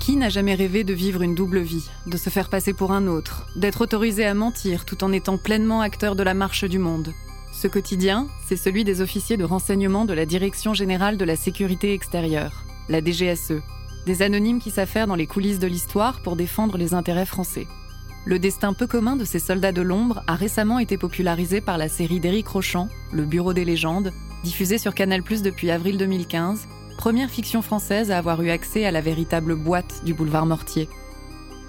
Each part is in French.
Qui n'a jamais rêvé de vivre une double vie, de se faire passer pour un autre, d'être autorisé à mentir tout en étant pleinement acteur de la marche du monde? Ce quotidien, c'est celui des officiers de renseignement de la Direction générale de la sécurité extérieure, la DGSE, des anonymes qui s'affairent dans les coulisses de l'histoire pour défendre les intérêts français. Le destin peu commun de ces soldats de l'ombre a récemment été popularisé par la série d'Éric Rochant, Le Bureau des légendes, diffusée sur Canal+ depuis avril 2015 première fiction française à avoir eu accès à la véritable boîte du boulevard Mortier.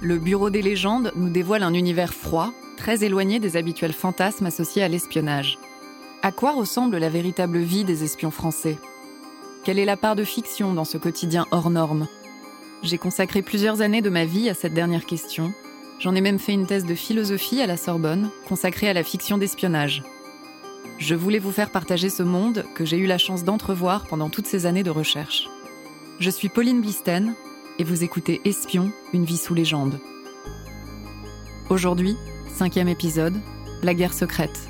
Le Bureau des légendes nous dévoile un univers froid, très éloigné des habituels fantasmes associés à l'espionnage. À quoi ressemble la véritable vie des espions français? Quelle est la part de fiction dans ce quotidien hors norme? J'ai consacré plusieurs années de ma vie à cette dernière question. J'en ai même fait une thèse de philosophie à la Sorbonne, consacrée à la fiction d'espionnage. Je voulais vous faire partager ce monde que j'ai eu la chance d'entrevoir pendant toutes ces années de recherche. Je suis Pauline Blisten et vous écoutez Espion, une vie sous légende. Aujourd'hui, cinquième épisode, la guerre secrète.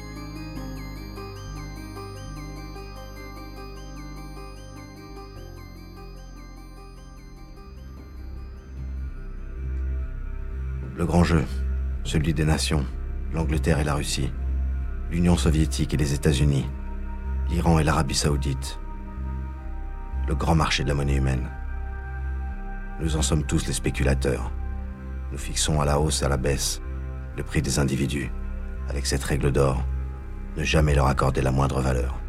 Le grand jeu, celui des nations, l'Angleterre et la Russie, l'Union soviétique et les États-Unis, l'Iran et l'Arabie saoudite, le grand marché de la monnaie humaine. Nous en sommes tous les spéculateurs. Nous fixons à la hausse et à la baisse le prix des individus, avec cette règle d'or, ne jamais leur accorder la moindre valeur.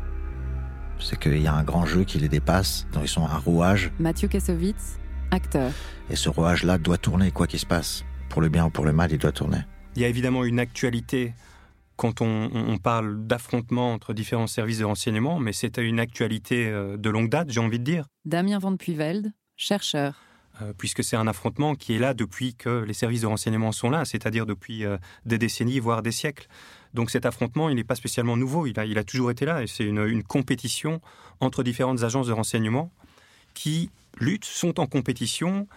C'est qu'il y a un grand jeu qui les dépasse, dont ils sont un rouage, Mathieu Kassovitz, acteur. et ce rouage-là doit tourner, quoi qu'il se passe. Pour le bien ou pour le mal, il doit tourner. Il y a évidemment une actualité quand on, on parle d'affrontement entre différents services de renseignement, mais c'est une actualité euh, de longue date, j'ai envie de dire, Damien Van Puyvelde, chercheur. euh, puisque c'est un affrontement qui est là depuis que les services de renseignement sont là, c'est-à-dire depuis euh, des décennies, voire des siècles. Donc cet affrontement, il n'est pas spécialement nouveau, il a, il a toujours été là, et c'est une, une compétition entre différentes agences de renseignement qui luttent, sont en compétition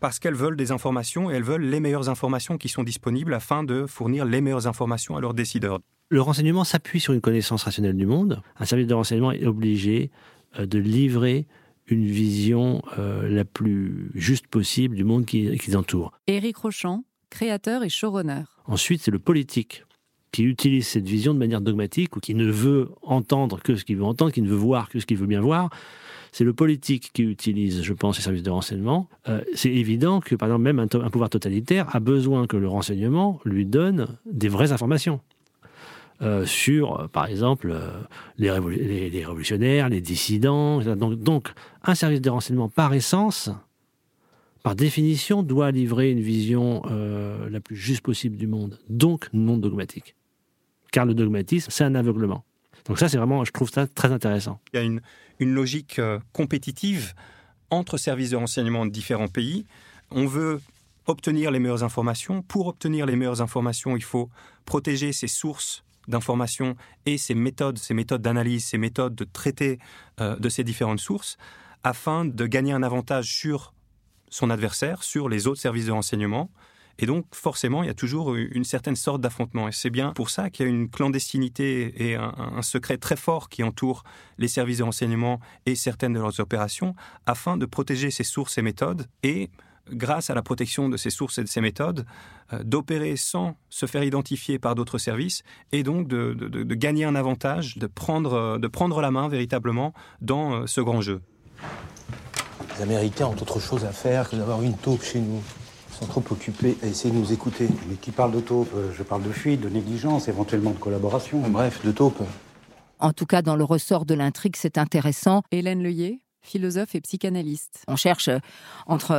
parce qu'elles veulent des informations et elles veulent les meilleures informations qui sont disponibles afin de fournir les meilleures informations à leurs décideurs. Le renseignement s'appuie sur une connaissance rationnelle du monde. Un service de renseignement est obligé euh, de livrer une vision euh, la plus juste possible du monde qui, qui les entoure. Éric Rochant, créateur et showrunner. Ensuite, c'est le politique qui utilise cette vision de manière dogmatique ou qui ne veut entendre que ce qu'il veut entendre, qui ne veut voir que ce qu'il veut bien voir. C'est le politique qui utilise, je pense, les services de renseignement. Euh, c'est évident que, par exemple, même un, pouvoir totalitaire a besoin que le renseignement lui donne des vraies informations. Euh, sur, euh, par exemple, les, révolu- les- les révolutionnaires, les dissidents. Donc, un service de renseignement, par essence, par définition, doit livrer une vision la plus juste possible du monde, donc non dogmatique. Car le dogmatisme, c'est un aveuglement. Donc ça, c'est vraiment, je trouve ça très intéressant. Il y a une, une logique euh, compétitive entre services de renseignement de différents pays. On veut obtenir les meilleures informations. Pour obtenir les meilleures informations, il faut protéger ses sources d'informations et ses méthodes, ses méthodes d'analyse, ses méthodes de traiter euh, de ces différentes sources, afin de gagner un avantage sur son adversaire, sur les autres services de renseignement. Et donc, forcément, il y a toujours une certaine sorte d'affrontement. Et c'est bien pour ça qu'il y a une clandestinité et un, secret très fort qui entoure les services de renseignement et certaines de leurs opérations, afin de protéger ces sources et méthodes et, grâce à la protection de ces sources et de ces méthodes, euh, d'opérer sans se faire identifier par d'autres services et donc de gagner un avantage, de prendre, euh, de prendre la main véritablement dans euh, ce grand jeu. Les Américains ont autre chose à faire que d'avoir une taupe chez nous. Ils sont trop occupés à essayer de nous écouter. Mais qui parle de taupe? Je parle de fuite, de négligence, éventuellement de collaboration. Bref, de taupe. En tout cas, dans le ressort de l'intrigue, c'est intéressant. Hélène Leuillet, philosophe et psychanalyste. On cherche euh, entre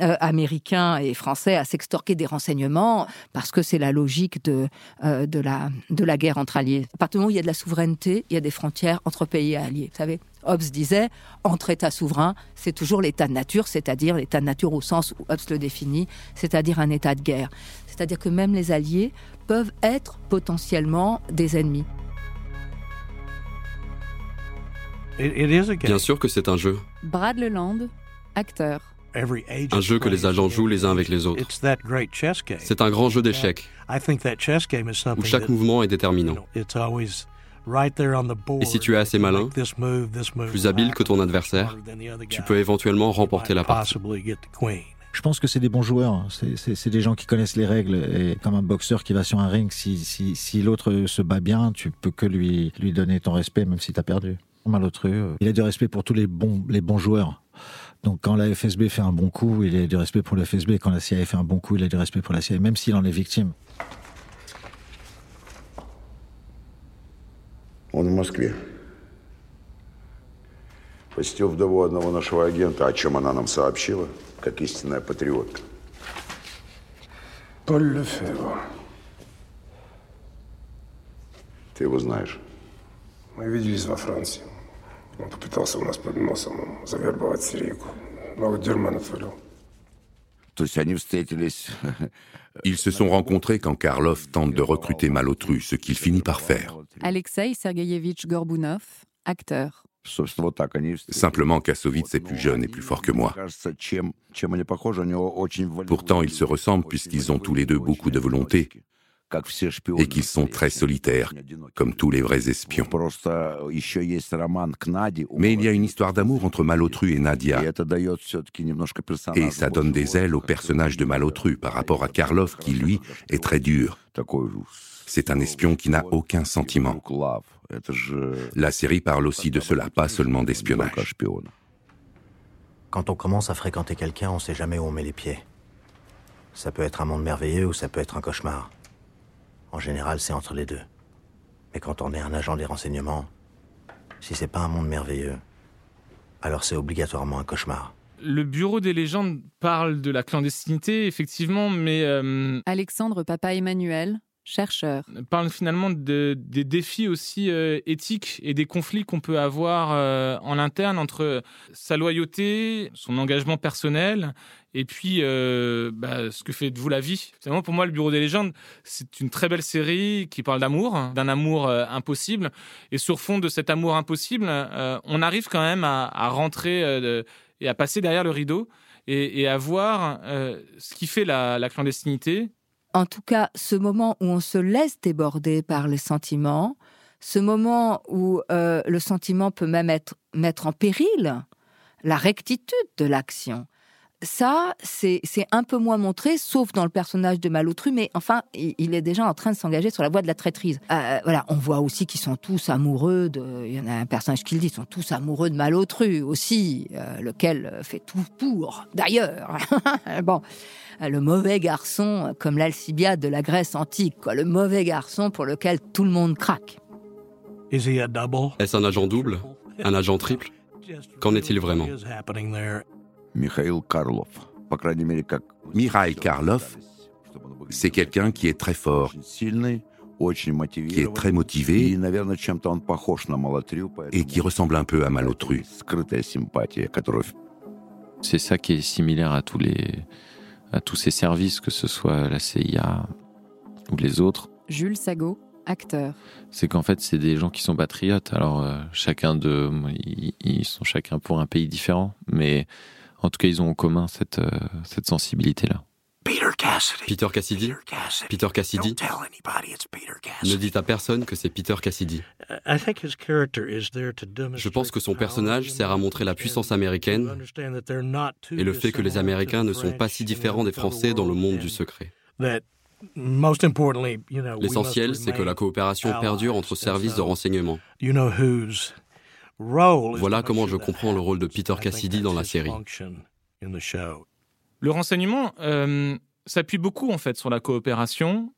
euh, Américains et Français à s'extorquer des renseignements parce que c'est la logique de, euh, de, la, de la guerre entre alliés. À partir du moment où il y a de la souveraineté, il y a des frontières entre pays et alliés. Vous savez, Hobbes disait, entre États souverains, c'est toujours l'état de nature, c'est-à-dire l'état de nature au sens où Hobbes le définit, c'est-à-dire un état de guerre. C'est-à-dire que même les alliés peuvent être potentiellement des ennemis. Bien sûr que c'est un jeu. Brad Leland, acteur. Un jeu que les agents jouent les uns avec les autres. C'est un grand jeu d'échecs, où chaque mouvement est déterminant. Et si tu es assez malin, plus habile que ton adversaire, tu peux éventuellement remporter la partie. Je pense que c'est des bons joueurs. C'est des gens qui connaissent les règles. Et comme un boxeur qui va sur un ring, si, si, si l'autre se bat bien, tu peux que lui, lui donner ton respect, même si tu as perdu. Malotru, euh, il a du respect pour tous les bons, les bons joueurs. Donc quand la FSB fait un bon coup, il a du respect pour la FSB. Quand la CIA fait un bon coup, il a du respect pour la CIA, même s'il en est victime. Он в Москве. Посетил вдову одного нашего агента, о чем она нам сообщила, как истинная патриотка. Поль Лефевre. Ты его знаешь? Мы виделись во Франции. Он попытался у нас под носом завербовать сирийку. Но вот дерьма натворил. То есть они встретились... Ils se sont rencontrés quand Karlov tente de recruter Malotru, ce qu'il finit par faire. Alexei Sergeyevitch Gorbunov, acteur. Simplement, Kassovitz est plus jeune et plus fort que moi. Pourtant, ils se ressemblent puisqu'ils ont tous les deux beaucoup de volonté et qu'ils sont très solitaires, comme tous les vrais espions. Mais il y a une histoire d'amour entre Malotru et Nadia, et ça donne des ailes au personnage de Malotru par rapport à Karlov qui, lui, est très dur. C'est un espion qui n'a aucun sentiment. La série parle aussi de cela, pas seulement d'espionnage. Quand on commence à fréquenter quelqu'un, on ne sait jamais où on met les pieds. Ça peut être un monde merveilleux ou ça peut être un cauchemar. En général, c'est entre les deux. Mais quand on est un agent des renseignements, si c'est pas un monde merveilleux, alors c'est obligatoirement un cauchemar. Le bureau des légendes parle de la clandestinité, effectivement, mais... Euh, Alexandre Papa Emmanuel, chercheur. Parle finalement de, des défis aussi euh, éthiques et des conflits qu'on peut avoir euh, en interne entre sa loyauté, son engagement personnel et puis euh, bah, ce que fait de vous la vie. Finalement, pour moi, le Bureau des légendes, c'est une très belle série qui parle d'amour, hein, d'un amour impossible. Et sur fond de cet amour impossible, on arrive quand même à, rentrer et à passer derrière le rideau et, à voir ce qui fait la clandestinité, en tout cas, ce moment où on se laisse déborder par les sentiments, ce moment où euh, le sentiment peut même mettre en péril la rectitude de l'action, ça, c'est un peu moins montré, sauf dans le personnage de Malotru, mais enfin, il est déjà en train de s'engager sur la voie de la traîtrise. Euh, voilà, on voit aussi qu'ils sont tous amoureux de. Il y en a un personnage qui le dit, ils sont tous amoureux de Malotru aussi, euh, lequel fait tout pour, d'ailleurs. bon, le mauvais garçon, comme l'Alcibiade de la Grèce antique, quoi, le mauvais garçon pour lequel tout le monde craque. Est-ce un agent double? Un agent triple? Qu'en est-il vraiment? Mikhail Karlov. Mikhail Karlov, c'est quelqu'un qui est très fort, qui est très motivé et qui ressemble un peu à Malotru. C'est ça qui est similaire à tous les à tous ces services, que ce soit la CIA ou les autres. Jules Sago, acteur. C'est qu'en fait, c'est des gens qui sont patriotes. Alors, euh, chacun de, ils, sont chacun pour un pays différent, mais en tout cas, ils ont en commun cette, euh, cette sensibilité-là. Peter Cassidy. Peter Cassidy. Ne dites à personne que c'est Peter Cassidy. Je pense que son personnage sert à montrer la puissance américaine et le fait que les Américains ne sont pas si différents des Français dans le monde du secret. L'essentiel, c'est que la coopération perdure entre services de renseignement. Voilà comment je comprends le rôle de Peter Cassidy dans la série. Le renseignement euh, s'appuie beaucoup en fait sur la coopération.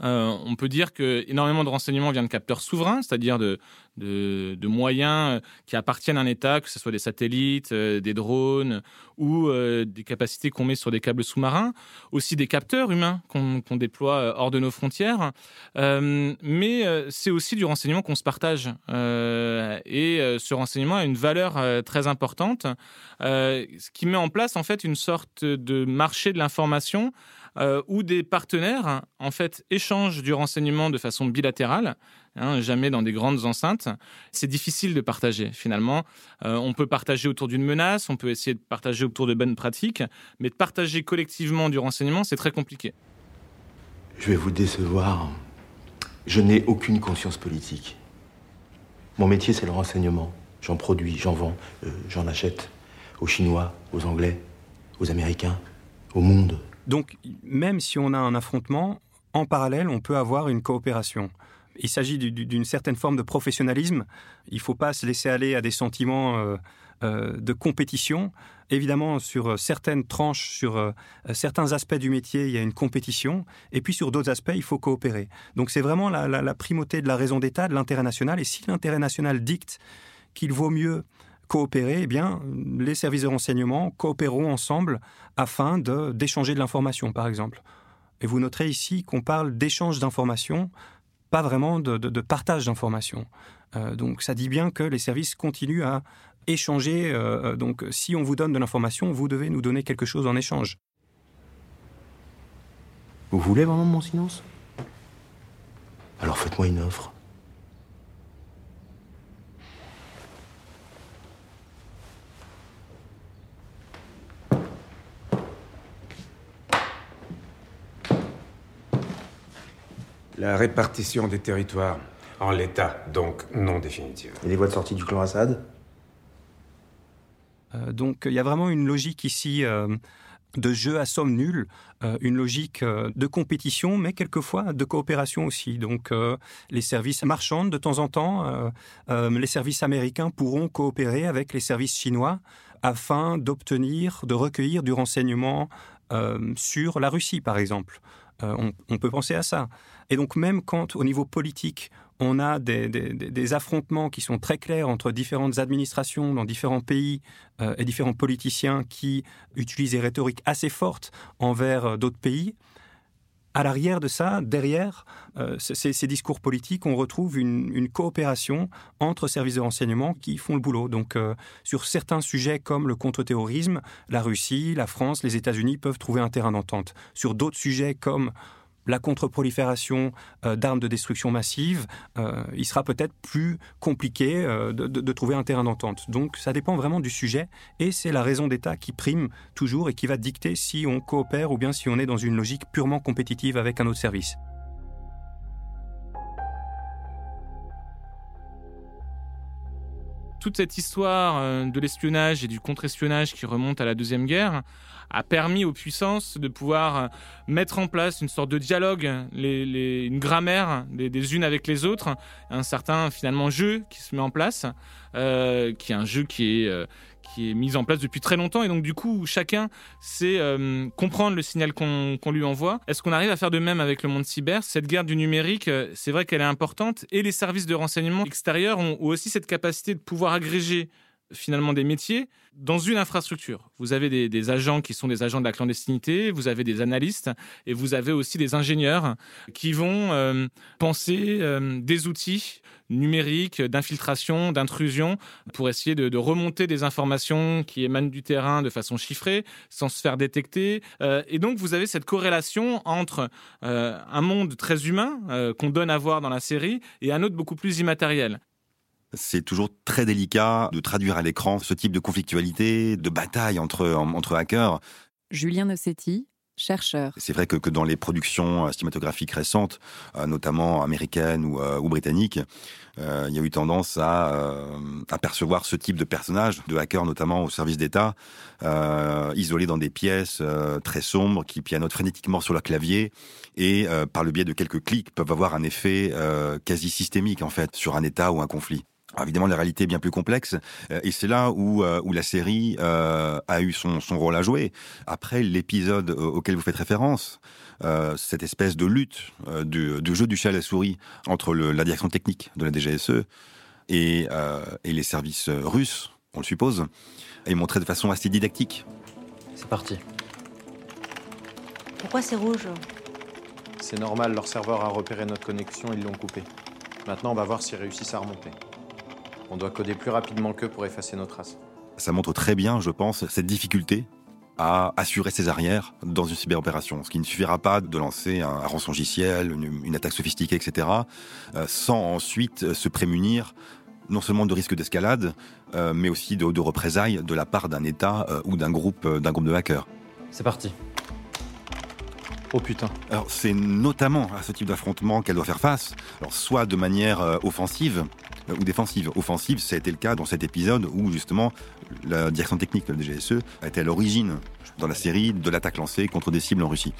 On peut dire que énormément de renseignements vient de capteurs souverains, c'est-à-dire de, de, moyens qui appartiennent à un État, que ce soit des satellites, des drones ou des capacités qu'on met sur des câbles sous-marins, aussi des capteurs humains qu'on déploie hors de nos frontières. mais c'est aussi du renseignement qu'on se partage. et ce renseignement a une valeur très importante, ce qui met en place en fait une sorte de marché de l'information euh, où des partenaires en fait échangent du renseignement de façon bilatérale, hein, jamais dans des grandes enceintes. C'est difficile de partager finalement. Euh, on peut partager autour d'une menace, on peut essayer de partager autour de bonnes pratiques, mais de partager collectivement du renseignement, c'est très compliqué. Je vais vous décevoir. Je n'ai aucune conscience politique. Mon métier, c'est le renseignement. J'en produis, j'en vends, euh, j'en achète aux Chinois, aux Anglais, aux Américains, au monde. Donc, même si on a un affrontement, en parallèle, on peut avoir une coopération. Il s'agit d'une certaine forme de professionnalisme. Il ne faut pas se laisser aller à des sentiments euh, euh, de compétition. Évidemment, sur certaines tranches, sur euh, certains aspects du métier, il y a une compétition. Et puis sur d'autres aspects, il faut coopérer. Donc c'est vraiment la, la primauté de la raison d'État, de l'intérêt national. Et si l'intérêt national dicte qu'il vaut mieux coopérer, eh bien, les services de renseignement coopéreront ensemble afin d'échanger de, l'information, par exemple. Et vous noterez ici qu'on parle d'échange d'informations, pas vraiment de, partage d'informations. Euh, donc ça dit bien que les services continuent à échanger. Euh, donc si on vous donne de l'information, vous devez nous donner quelque chose en échange. Vous voulez vraiment mon silence? Alors faites-moi une offre. La répartition des territoires en l'état, donc non définitive. Et les voies de sortie du clan Assad? Euh, Donc il y a vraiment une logique ici euh, de jeu à somme nulle, euh, une logique de compétition, mais quelquefois de coopération aussi. Donc les services marchands, de temps en temps, les services américains pourront coopérer avec les services chinois afin d'obtenir, de recueillir du renseignement sur la Russie, par exemple. On, on, peut penser à ça. Et donc même quand au niveau politique, on a des, affrontements qui sont très clairs entre différentes administrations dans différents pays euh, et différents politiciens qui utilisent des rhétoriques assez fortes envers euh, d'autres pays, à l'arrière de ça, derrière euh, ces, discours politiques, on retrouve une, coopération entre services de renseignement qui font le boulot. Donc, sur certains sujets comme le contre-terrorisme, la Russie, la France, les États-Unis peuvent trouver un terrain d'entente. Sur d'autres sujets comme la contre-prolifération euh, d'armes de destruction massive, euh, il sera peut-être plus compliqué euh, de, trouver un terrain d'entente. Donc ça dépend vraiment du sujet et c'est la raison d'État qui prime toujours et qui va dicter si on coopère ou bien si on est dans une logique purement compétitive avec un autre service. Toute cette histoire de l'espionnage et du contre-espionnage qui remonte à la Deuxième Guerre a permis aux puissances de pouvoir euh, mettre en place une sorte de dialogue, une grammaire des, unes avec les autres, un certain finalement jeu qui se met en place, euh, qui est un jeu qui est euh, qui est mis en place depuis très longtemps. Et donc du coup chacun sait comprendre le signal qu'on lui envoie. Est-ce qu'on arrive à faire de même avec le monde cyber? Cette guerre du numérique, c'est vrai qu'elle est importante. Et les services de renseignement extérieurs ont aussi cette capacité de pouvoir agréger finalement des métiers dans une infrastructure. Vous avez des, agents qui sont des agents de la clandestinité, vous avez des analystes et vous avez aussi des ingénieurs qui vont euh, penser euh, des outils numériques d'infiltration, d'intrusion pour essayer de, remonter des informations qui émanent du terrain de façon chiffrée sans se faire détecter. Euh, et donc vous avez cette corrélation entre un monde très humain qu'on donne à voir dans la série et un autre beaucoup plus immatériel. C'est toujours très délicat de traduire à l'écran ce type de conflictualité, de bataille entre, entre hackers. Julien Nossetti, chercheur. C'est vrai que, que, dans les productions euh, cinématographiques récentes, euh, notamment américaines ou, euh, ou britanniques, il y a eu tendance à apercevoir ce type de personnage, de hackers notamment au service d'État, isolés dans des pièces très sombres, qui pianotent frénétiquement sur leur clavier et, par le biais de quelques clics, peuvent avoir un effet quasi systémique en fait sur un État ou un conflit. Évidemment, la réalité est bien plus complexe, euh, et c'est là où, euh, où la série euh, a eu son, son rôle à jouer. Après l'épisode auquel vous faites référence, cette espèce de lutte du, du, jeu du chat à la souris entre le, la direction technique de la DGSE et, et les services russes, on le suppose, est montrée de façon assez didactique. C'est parti. Pourquoi c'est rouge? C'est normal, leur serveur a repéré notre connexion, ils l'ont coupé. Maintenant, on va voir s'ils réussissent à remonter. On doit coder plus rapidement qu'eux pour effacer nos traces. Ça montre très bien, je pense, cette difficulté à assurer ses arrières dans une cyberopération. Ce qui ne suffira pas de lancer un, rançongiciel, une, une, attaque sophistiquée, etc., euh, sans ensuite se prémunir non seulement de risques d'escalade, euh, mais aussi de, de, représailles de la part d'un État euh, ou d'un groupe, euh, d'un groupe de hackers. C'est parti. Oh putain. Alors c'est notamment à ce type d'affrontement qu'elle doit faire face, alors soit de manière euh, offensive ou défensive. Offensive, ça a été le cas dans cet épisode où justement la direction technique de la DGSE a été à l'origine dans la série de l'attaque lancée contre des cibles en Russie.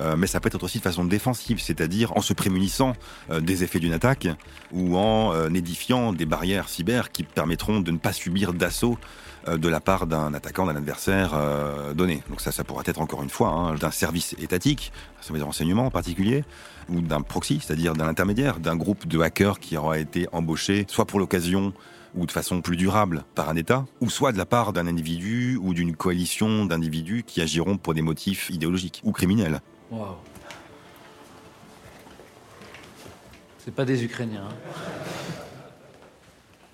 Euh, mais ça peut être aussi de façon défensive, c'est-à-dire en se prémunissant des effets d'une attaque ou en édifiant des barrières cyber qui permettront de ne pas subir d'assaut euh, de la part d'un attaquant, d'un adversaire euh, donné. Donc ça, ça pourrait être encore une fois hein, d'un service étatique, un service de renseignement en particulier, ou d'un proxy, c'est-à-dire d'un intermédiaire, d'un groupe de hackers qui aura été embauché, soit pour l'occasion ou de façon plus durable par un État, ou soit de la part d'un individu ou d'une coalition d'individus qui agiront pour des motifs idéologiques ou criminels. Wow. C'est pas des Ukrainiens. Hein.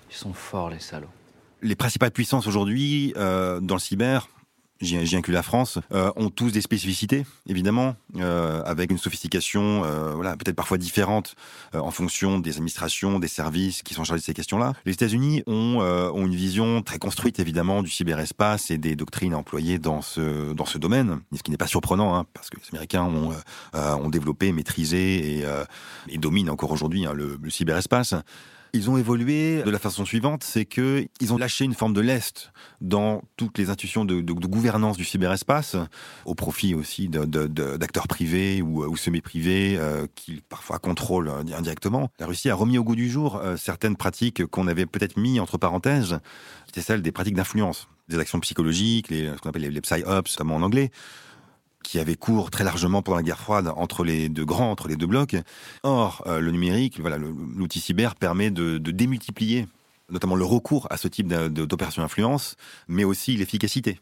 Ils sont forts, les salauds les principales puissances aujourd'hui euh, dans le cyber, j'y inclus la France, euh, ont tous des spécificités, évidemment, euh, avec une sophistication euh, voilà, peut-être parfois différente euh, en fonction des administrations, des services qui sont chargés de ces questions-là. Les États-Unis ont, euh, ont une vision très construite, évidemment, du cyberespace et des doctrines employées dans ce, dans ce domaine, ce qui n'est pas surprenant, hein, parce que les Américains ont, ont développé, maîtrisé et, et dominent encore aujourd'hui hein, le, le cyberespace. Ils ont évolué de la façon suivante, c'est que ils ont lâché une forme de lest dans toutes les institutions de, gouvernance du cyberespace, au profit aussi d'acteurs privés ou, ou semi-privés euh, qui parfois contrôlent indirectement. La Russie a remis au goût du jour euh, certaines pratiques qu'on avait peut-être mis entre parenthèses, qui étaient celles des pratiques d'influence, des actions psychologiques, les, ce qu'on appelle les, les psy-ops, notamment en anglais qui avait cours très largement pendant la guerre froide entre les deux grands, entre les deux blocs. Or, euh, le numérique, l'outil cyber permet de, de, démultiplier notamment le recours à ce type d'opération influence, mais aussi l'efficacité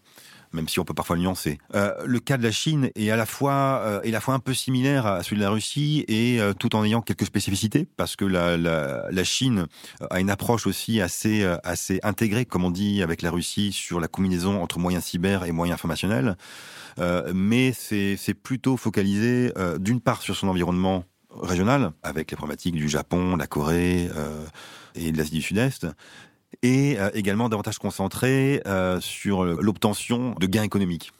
même si on peut parfois le nuancer. Euh, le cas de la Chine est à la fois euh, est à la fois un peu similaire à celui de la Russie et euh, tout en ayant quelques spécificités parce que la, la, Chine a une approche aussi assez assez intégrée, comme on dit avec la Russie, sur la combinaison entre moyens cyber et moyens informationnels. Mais c'est plutôt focalisé d'une part sur son environnement régional, avec les problématiques du Japon, la Corée et de l'Asie du Sud-Est, et euh, également davantage concentré euh, sur l'obtention de gains économiques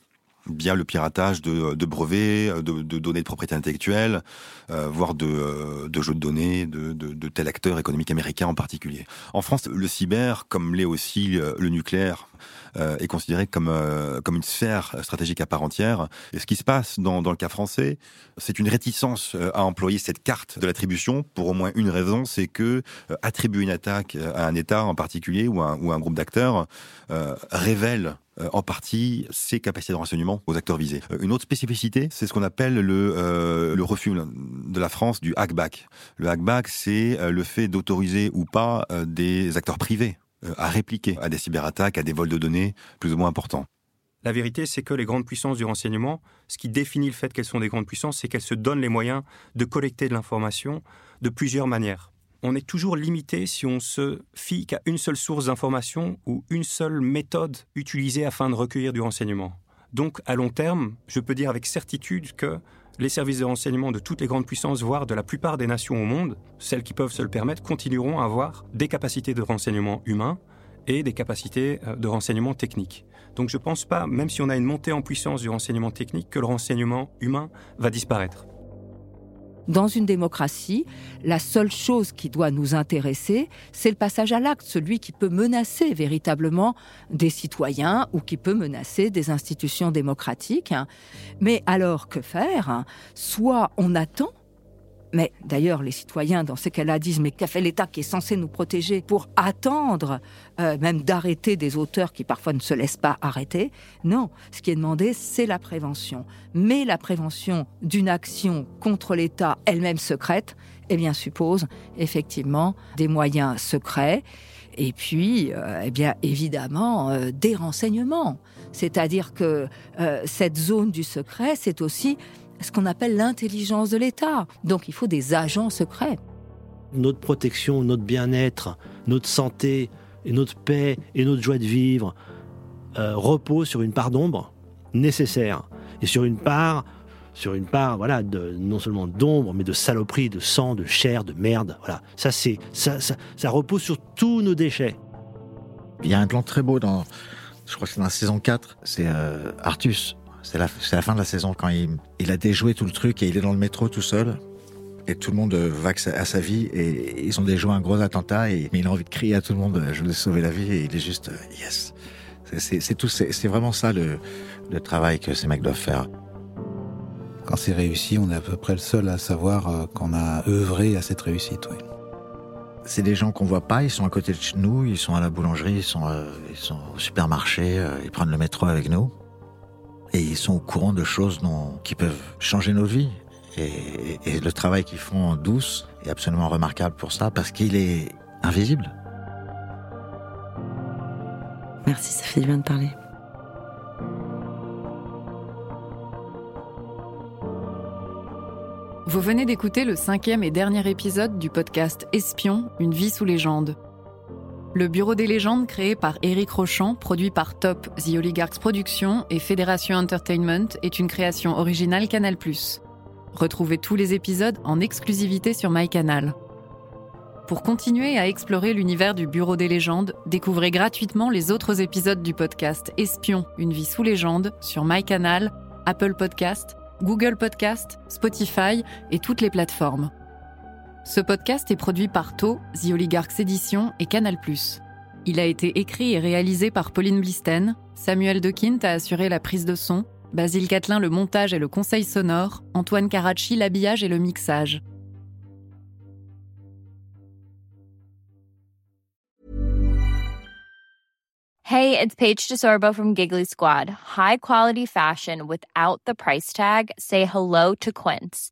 via le piratage de, brevets, de, données de propriété intellectuelle, euh, voire de, jeux de données de, de, tel acteur économique américain en particulier. En France, le cyber, comme l'est aussi le nucléaire, euh, est considéré comme euh, comme une sphère stratégique à part entière. Et ce qui se passe dans, le cas français, c'est une réticence euh, à employer cette carte de l'attribution pour au moins une raison, c'est que attribuer une attaque à un État en particulier ou un, ou un groupe d'acteurs révèle en partie ses capacités de renseignement aux acteurs visés. Une autre spécificité, c'est ce qu'on appelle le, euh, le refus de la France du hackback. Le hackback, c'est le fait d'autoriser ou pas des acteurs privés euh, à répliquer à des cyberattaques, à des vols de données plus ou moins importants. La vérité, c'est que les grandes puissances du renseignement, ce qui définit le fait qu'elles sont des grandes puissances, c'est qu'elles se donnent les moyens de collecter de l'information de plusieurs manières. On est toujours limité si on se fie qu'à une seule source d'information ou une seule méthode utilisée afin de recueillir du renseignement. Donc, à long terme, je peux dire avec certitude que les services de renseignement de toutes les grandes puissances, voire de la plupart des nations au monde, celles qui peuvent se le permettre, continueront à avoir des capacités de renseignement humain et des capacités euh, de renseignement technique. Donc je ne pense pas, même si on a une montée en puissance du renseignement technique, que le renseignement humain va disparaître. Dans une démocratie, la seule chose qui doit nous intéresser, c'est le passage à l'acte, celui qui peut menacer véritablement des citoyens ou qui peut menacer des institutions démocratiques. Mais alors, que faire? Soit on attend Mais d'ailleurs, les citoyens, dans ce cas-là, disent mais qu'a fait l'État qui est censé nous protéger pour attendre euh, même d'arrêter des auteurs qui parfois ne se laissent pas arrêter? Non, ce qui est demandé, c'est la prévention. Mais la prévention d'une action contre l'État elle-même secrète, eh bien, suppose effectivement des moyens secrets et puis, euh, eh bien, évidemment, euh, des renseignements. C'est-à-dire que cette zone du secret, c'est aussi ce qu'on appelle l'intelligence de l'État. Donc il faut des agents secrets. Notre protection, notre bien-être, notre santé, et notre paix et notre joie de vivre euh, reposent sur une part d'ombre nécessaire. Et sur une part sur une part voilà de non seulement d'ombre mais de saloperie de sang de chair de merde. Voilà. Ça c'est ça, ça, repose sur tous nos déchets. Il y a un plan très beau dans je crois que c'est dans la saison 4 c'est euh, Artus c'est la, la, fin de la saison quand il, il, a déjoué tout le truc et il est dans le métro tout seul. Et tout le monde va à sa vie et ils ont déjoué un gros attentat et mais il a envie de crier à tout le monde je vous ai sauvé la vie et il est juste euh, yes. C'est tout, c'est vraiment ça le, le travail que ces mecs doivent faire. Quand c'est réussi, on est à peu près le seul à savoir euh, qu'on a œuvré à cette réussite. Oui. C'est des gens qu'on voit pas, ils sont à côté de nous, ils sont à la boulangerie, ils sont, euh, ils sont au supermarché, ils prennent le métro avec nous et ils sont au courant de choses qui peuvent changer nos vies. Et, et le travail qu'ils font en douce est absolument remarquable pour ça, parce qu'il est invisible. Merci, ça fait du bien de parler. Vous venez d'écouter le cinquième et dernier épisode du podcast Espion, une vie sous légende. Le Bureau des légendes, créé par Eric Rochant, produit par Top, The Oligarchs Productions et Fédération Entertainment, est une création originale Canal+. Retrouvez tous les épisodes en exclusivité sur MyCanal. Pour continuer à explorer l'univers du Bureau des légendes, découvrez gratuitement les autres épisodes du podcast Espion, une vie sous légende sur MyCanal, Apple Podcast, Google Podcast, Spotify et toutes les plateformes. Ce podcast est produit par To, The Oligarchs Édition et Canal+. Il a été écrit et réalisé par Pauline Blisten, Samuel Dequint a assuré la prise de son, Basile Catlin le montage et le conseil sonore, Antoine Caracci l'habillage et le mixage. Hey, it's Paige DeSorbo from Giggly Squad. High quality fashion without the price tag. Say hello to Quince.